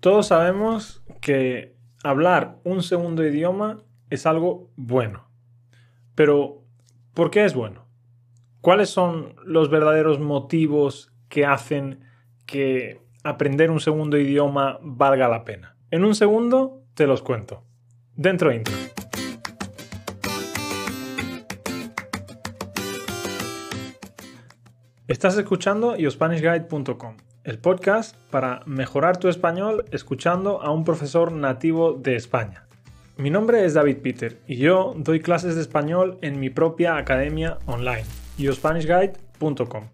Todos sabemos que hablar un segundo idioma es algo bueno. Pero, ¿por qué es bueno? ¿Cuáles son los verdaderos motivos que hacen que aprender un segundo idioma valga la pena? En un segundo te los cuento. Dentro intro. Estás escuchando el podcast para mejorar tu español escuchando a un profesor nativo de España. Mi nombre es David Peter y yo doy clases de español en mi propia academia online, yoSpanishGuide.com.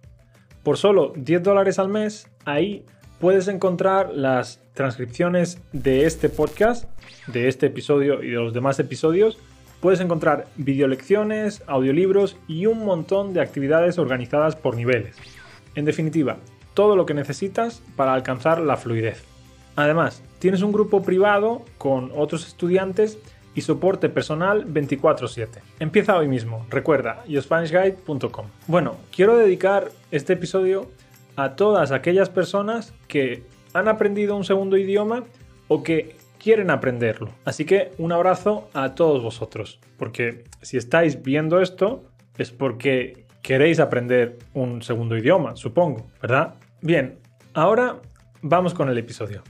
Por solo 10 dólares al mes, ahí puedes encontrar las transcripciones de este podcast, de este episodio y de los demás episodios. Puedes encontrar videolecciones, audiolibros y un montón de actividades organizadas por niveles. En definitiva, todo lo que necesitas para alcanzar la fluidez. Además, tienes un grupo privado con otros estudiantes y soporte personal 24/7. Empieza hoy mismo, recuerda, yospanishguide.com. Bueno, quiero dedicar este episodio a todas aquellas personas que han aprendido un segundo idioma o que quieren aprenderlo. Así que un abrazo a todos vosotros, porque si estáis viendo esto es porque queréis aprender un segundo idioma, supongo, ¿verdad? Bien, ahora vamos con el episodio.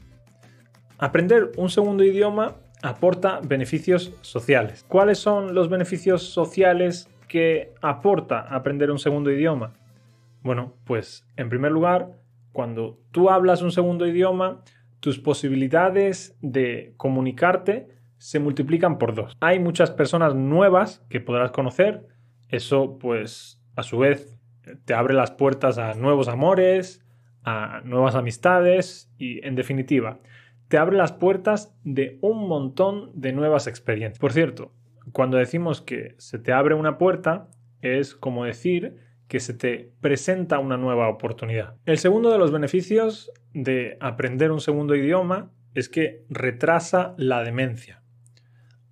Aprender un segundo idioma aporta beneficios sociales. ¿Cuáles son los beneficios sociales que aporta aprender un segundo idioma? Bueno, pues en primer lugar, cuando tú hablas un segundo idioma, tus posibilidades de comunicarte se multiplican por dos. Hay muchas personas nuevas que podrás conocer. Eso, pues, a su vez, te abre las puertas a nuevos amores, a nuevas amistades y, en definitiva, te abre las puertas de un montón de nuevas experiencias. Por cierto, cuando decimos que se te abre una puerta, es como decir que se te presenta una nueva oportunidad. El segundo de los beneficios de aprender un segundo idioma es que retrasa la demencia.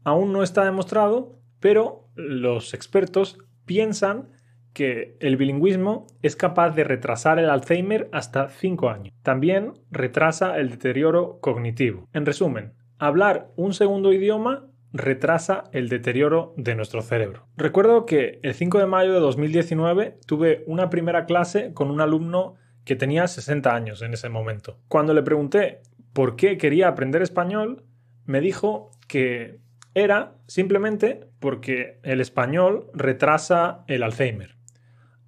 Aún no está demostrado, pero los expertos piensan que el bilingüismo es capaz de retrasar el Alzheimer hasta 5 años. También retrasa el deterioro cognitivo. En resumen, hablar un segundo idioma retrasa el deterioro de nuestro cerebro. Recuerdo que el 5 de mayo de 2019 tuve una primera clase con un alumno que tenía 60 años en ese momento. Cuando le pregunté por qué quería aprender español, me dijo que era simplemente porque el español retrasa el Alzheimer.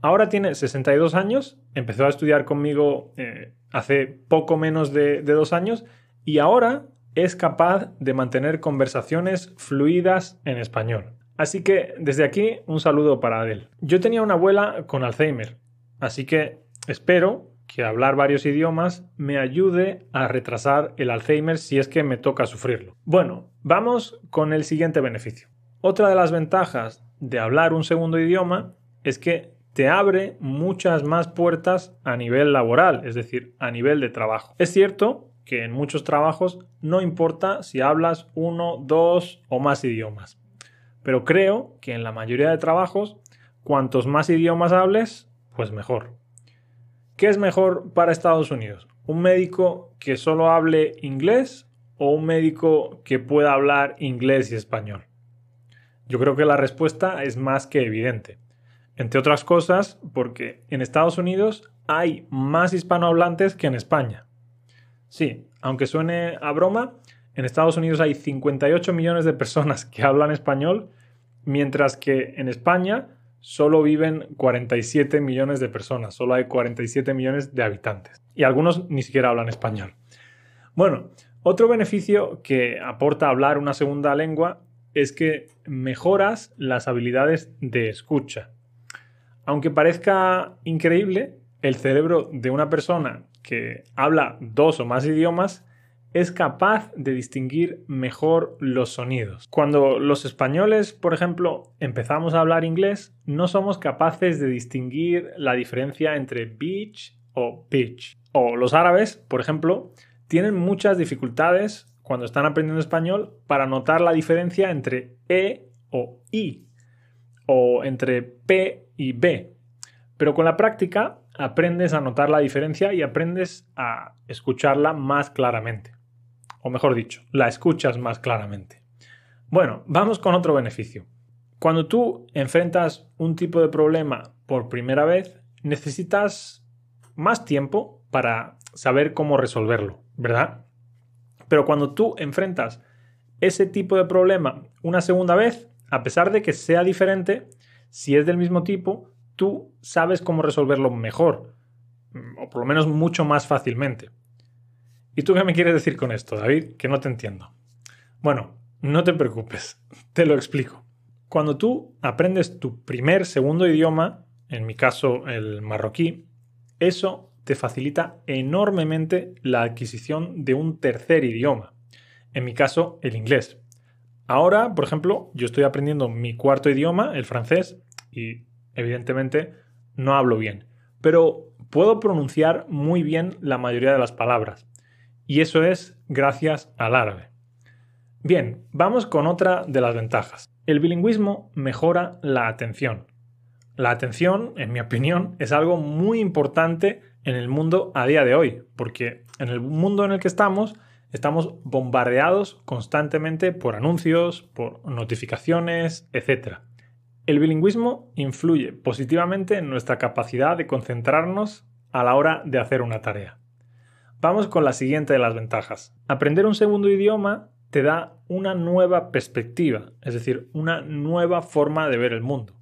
Ahora tiene 62 años, empezó a estudiar conmigo eh, hace poco menos de, de dos años y ahora es capaz de mantener conversaciones fluidas en español. Así que desde aquí un saludo para Adel. Yo tenía una abuela con Alzheimer, así que espero que hablar varios idiomas me ayude a retrasar el Alzheimer si es que me toca sufrirlo. Bueno, vamos con el siguiente beneficio. Otra de las ventajas de hablar un segundo idioma es que te abre muchas más puertas a nivel laboral, es decir, a nivel de trabajo. Es cierto que en muchos trabajos no importa si hablas uno, dos o más idiomas, pero creo que en la mayoría de trabajos, cuantos más idiomas hables, pues mejor. ¿Qué es mejor para Estados Unidos? ¿Un médico que solo hable inglés o un médico que pueda hablar inglés y español? Yo creo que la respuesta es más que evidente. Entre otras cosas, porque en Estados Unidos hay más hispanohablantes que en España. Sí, aunque suene a broma, en Estados Unidos hay 58 millones de personas que hablan español, mientras que en España solo viven 47 millones de personas, solo hay 47 millones de habitantes. Y algunos ni siquiera hablan español. Bueno, otro beneficio que aporta hablar una segunda lengua es que mejoras las habilidades de escucha. Aunque parezca increíble, el cerebro de una persona que habla dos o más idiomas es capaz de distinguir mejor los sonidos. Cuando los españoles, por ejemplo, empezamos a hablar inglés, no somos capaces de distinguir la diferencia entre beach o pitch. O los árabes, por ejemplo, tienen muchas dificultades cuando están aprendiendo español para notar la diferencia entre e o i o entre P y B. Pero con la práctica aprendes a notar la diferencia y aprendes a escucharla más claramente. o mejor dicho, la escuchas más claramente. Bueno, vamos con otro beneficio. Cuando tú enfrentas un tipo de problema por primera vez, necesitas más tiempo para saber cómo resolverlo, ¿verdad? Pero cuando tú enfrentas ese tipo de problema una segunda vez, a pesar de que sea diferente, si es del mismo tipo, tú sabes cómo resolverlo mejor, mm, o por lo menos mucho más fácilmente. ¿Y tú qué me quieres decir con esto, David? Que no te entiendo. Bueno, no te preocupes, te lo explico. Cuando tú aprendes tu primer, segundo idioma, en mi caso el marroquí, eso te facilita enormemente la adquisición de un tercer idioma, en mi caso el inglés. Ahora, por ejemplo, yo estoy aprendiendo mi cuarto idioma, el francés, y evidentemente no hablo bien, pero puedo pronunciar muy bien la mayoría de las palabras, y eso es gracias al árabe. Bien, vamos con otra de las ventajas. El bilingüismo mejora la atención. La atención, en mi opinión, es algo muy importante en el mundo a día de hoy, porque en el mundo en el que estamos estamos bombardeados constantemente por anuncios, por notificaciones, etc. El bilingüismo influye positivamente en nuestra capacidad de concentrarnos a la hora de hacer una tarea. Vamos con la siguiente de las ventajas. Aprender un segundo idioma te da una nueva perspectiva, es decir, una nueva forma de ver el mundo.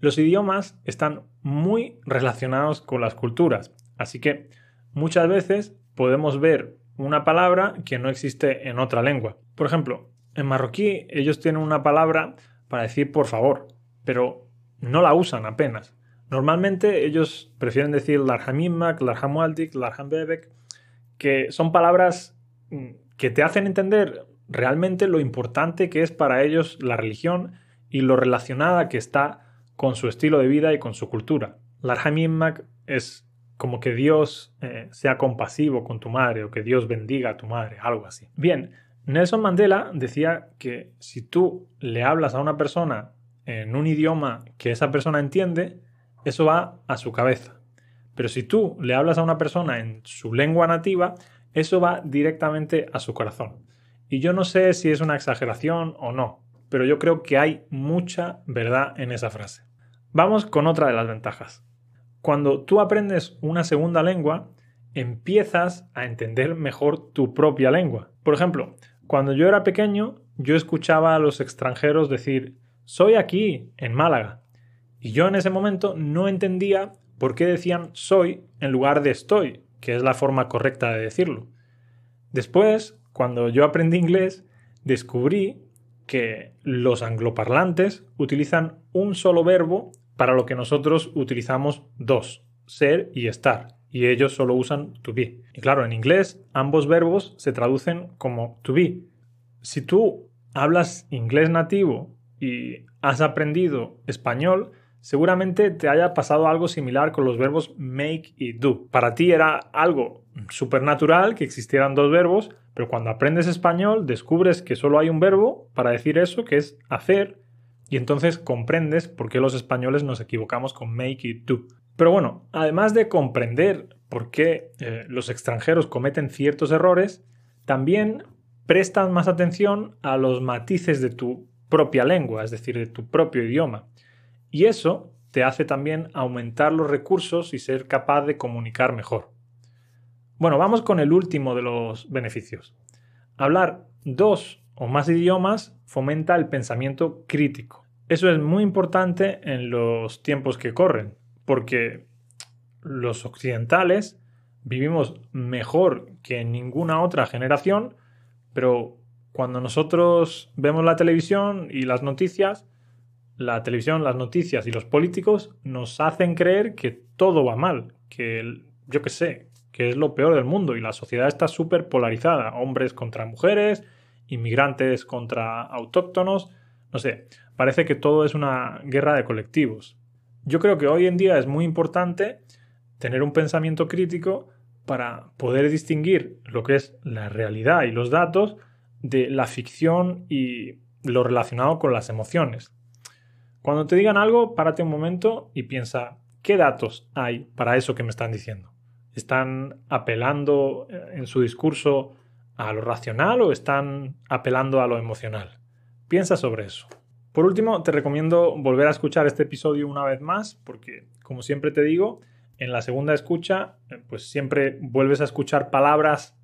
Los idiomas están muy relacionados con las culturas, así que muchas veces podemos ver una palabra que no existe en otra lengua. Por ejemplo, en marroquí ellos tienen una palabra para decir por favor, pero no la usan apenas. Normalmente ellos prefieren decir larhamimak, larhamualdik, larhambebek, que son palabras mm, que te hacen entender realmente lo importante que es para ellos la religión y lo relacionada que está con su estilo de vida y con su cultura. Larhamimmak es como que Dios eh, sea compasivo con tu madre o que Dios bendiga a tu madre, algo así. Bien, Nelson Mandela decía que si tú le hablas a una persona en un idioma que esa persona entiende, eso va a su cabeza. Pero si tú le hablas a una persona en su lengua nativa, eso va directamente a su corazón. Y yo no sé si es una exageración o no, pero yo creo que hay mucha verdad en esa frase. Vamos con otra de las ventajas. Cuando tú aprendes una segunda lengua, empiezas a entender mejor tu propia lengua. Por ejemplo, cuando yo era pequeño, yo escuchaba a los extranjeros decir, soy aquí, en Málaga. Y yo en ese momento no entendía por qué decían soy en lugar de estoy, que es la forma correcta de decirlo. Después, cuando yo aprendí inglés, descubrí que los angloparlantes utilizan un solo verbo para lo que nosotros utilizamos dos, ser y estar, y ellos solo usan to be. Y claro, en inglés ambos verbos se traducen como to be. Si tú hablas inglés nativo y has aprendido español, seguramente te haya pasado algo similar con los verbos make y do. Para ti era algo supernatural que existieran dos verbos, pero cuando aprendes español descubres que solo hay un verbo para decir eso, que es hacer, y entonces comprendes por qué los españoles nos equivocamos con make y do. Pero bueno, además de comprender por qué eh, los extranjeros cometen ciertos errores, también prestas más atención a los matices de tu propia lengua, es decir, de tu propio idioma. Y eso te hace también aumentar los recursos y ser capaz de comunicar mejor. Bueno, vamos con el último de los beneficios. Hablar dos o más idiomas fomenta el pensamiento crítico. Eso es muy importante en los tiempos que corren, porque los occidentales vivimos mejor que ninguna otra generación, pero cuando nosotros vemos la televisión y las noticias, la televisión, las noticias y los políticos nos hacen creer que todo va mal, que yo qué sé, que es lo peor del mundo y la sociedad está súper polarizada, hombres contra mujeres, inmigrantes contra autóctonos, no sé, parece que todo es una guerra de colectivos. Yo creo que hoy en día es muy importante tener un pensamiento crítico para poder distinguir lo que es la realidad y los datos de la ficción y lo relacionado con las emociones. Cuando te digan algo, párate un momento y piensa, ¿qué datos hay para eso que me están diciendo? están apelando eh, en su discurso a lo racional o están apelando a lo emocional? Piensa sobre eso. Por último, te recomiendo volver a escuchar este episodio una vez más porque, como siempre te digo, en la segunda escucha, eh, pues siempre vuelves a escuchar palabras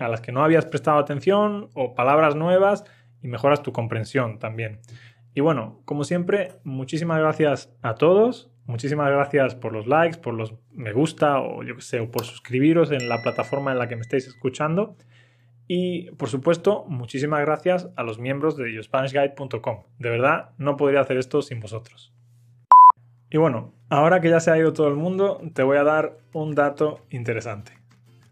a las que no habías prestado atención o palabras nuevas y mejoras tu comprensión también. Y bueno, como siempre, muchísimas gracias a todos. Muchísimas gracias por los likes, por los me gusta o yo que sé, o por suscribiros en la plataforma en la que me estáis escuchando. Y por supuesto, muchísimas gracias a los miembros de yourspanishguide.com. De verdad, no podría hacer esto sin vosotros. Y bueno, ahora que ya se ha ido todo el mundo, te voy a dar un dato interesante.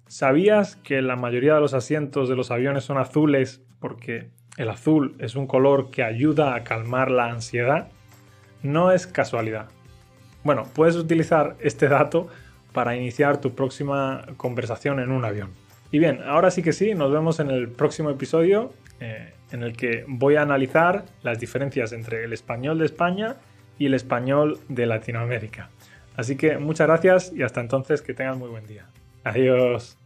¿Sabías que la mayoría de los asientos de los aviones son azules porque el azul es un color que ayuda a calmar la ansiedad? No es casualidad. Bueno, puedes utilizar este dato para iniciar tu próxima conversación en un avión. Y bien, ahora sí que sí, nos vemos en el próximo episodio eh, en el que voy a analizar las diferencias entre el español de España y el español de Latinoamérica. Así que muchas gracias y hasta entonces que tengan muy buen día. Adiós.